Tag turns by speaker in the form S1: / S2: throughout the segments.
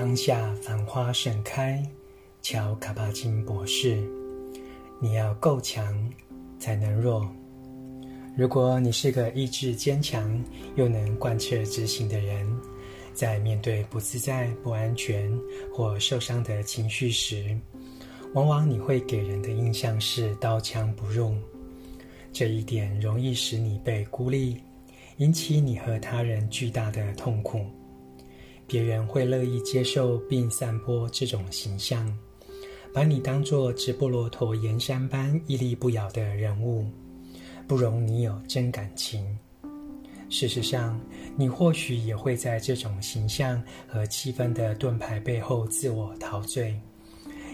S1: 当下繁花盛开，乔卡巴金博士，你要够强才能弱。如果你是个意志坚强又能贯彻执行的人，在面对不自在、不安全或受伤的情绪时，往往你会给人的印象是刀枪不入。这一点容易使你被孤立，引起你和他人巨大的痛苦。别人会乐意接受并散播这种形象，把你当作直布罗陀岩山般屹立不摇的人物，不容你有真感情。事实上，你或许也会在这种形象和气氛的盾牌背后自我陶醉，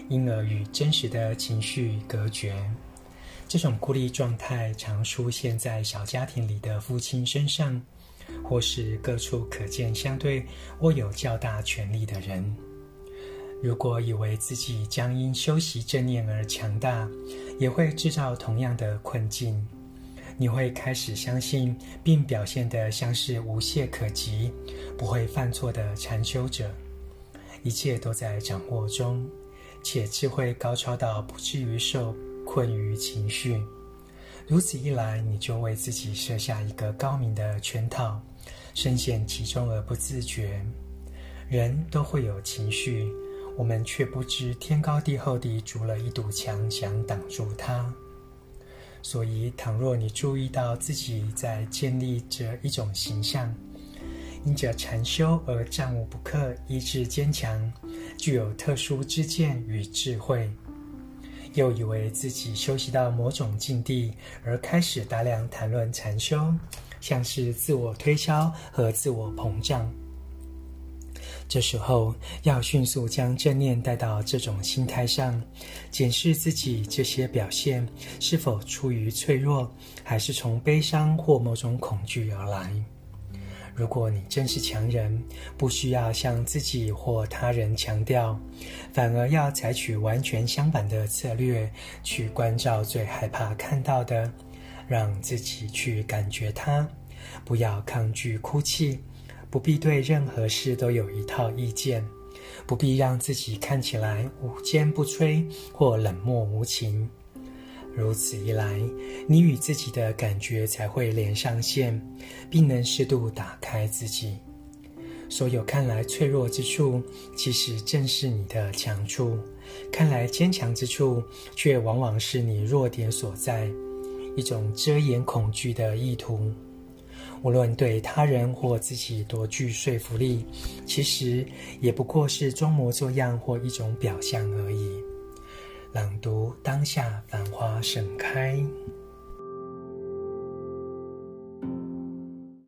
S1: 因而与真实的情绪隔绝。这种孤立状态常出现在小家庭里的父亲身上。或是各处可见相对握有较大权力的人，如果以为自己将因修习正念而强大，也会制造同样的困境。你会开始相信，并表现得像是无懈可击、不会犯错的禅修者，一切都在掌握中，且智慧高超到不至于受困于情绪。如此一来，你就为自己设下一个高明的圈套，深陷其中而不自觉。人都会有情绪，我们却不知天高地厚地筑了一堵墙，想挡住它。所以，倘若你注意到自己在建立着一种形象，因着禅修而战无不克、意志坚强、具有特殊之见与智慧。又以为自己修习到某种境地，而开始大量谈论禅修，像是自我推销和自我膨胀。这时候要迅速将正念带到这种心态上，检视自己这些表现是否出于脆弱，还是从悲伤或某种恐惧而来。如果你真是强人，不需要向自己或他人强调，反而要采取完全相反的策略，去关照最害怕看到的，让自己去感觉它，不要抗拒哭泣，不必对任何事都有一套意见，不必让自己看起来无坚不摧或冷漠无情。如此一来，你与自己的感觉才会连上线，并能适度打开自己。所有看来脆弱之处，其实正是你的强处；看来坚强之处，却往往是你弱点所在。一种遮掩恐惧的意图，无论对他人或自己多具说服力，其实也不过是装模作样或一种表象而已。朗读当下，繁花盛开。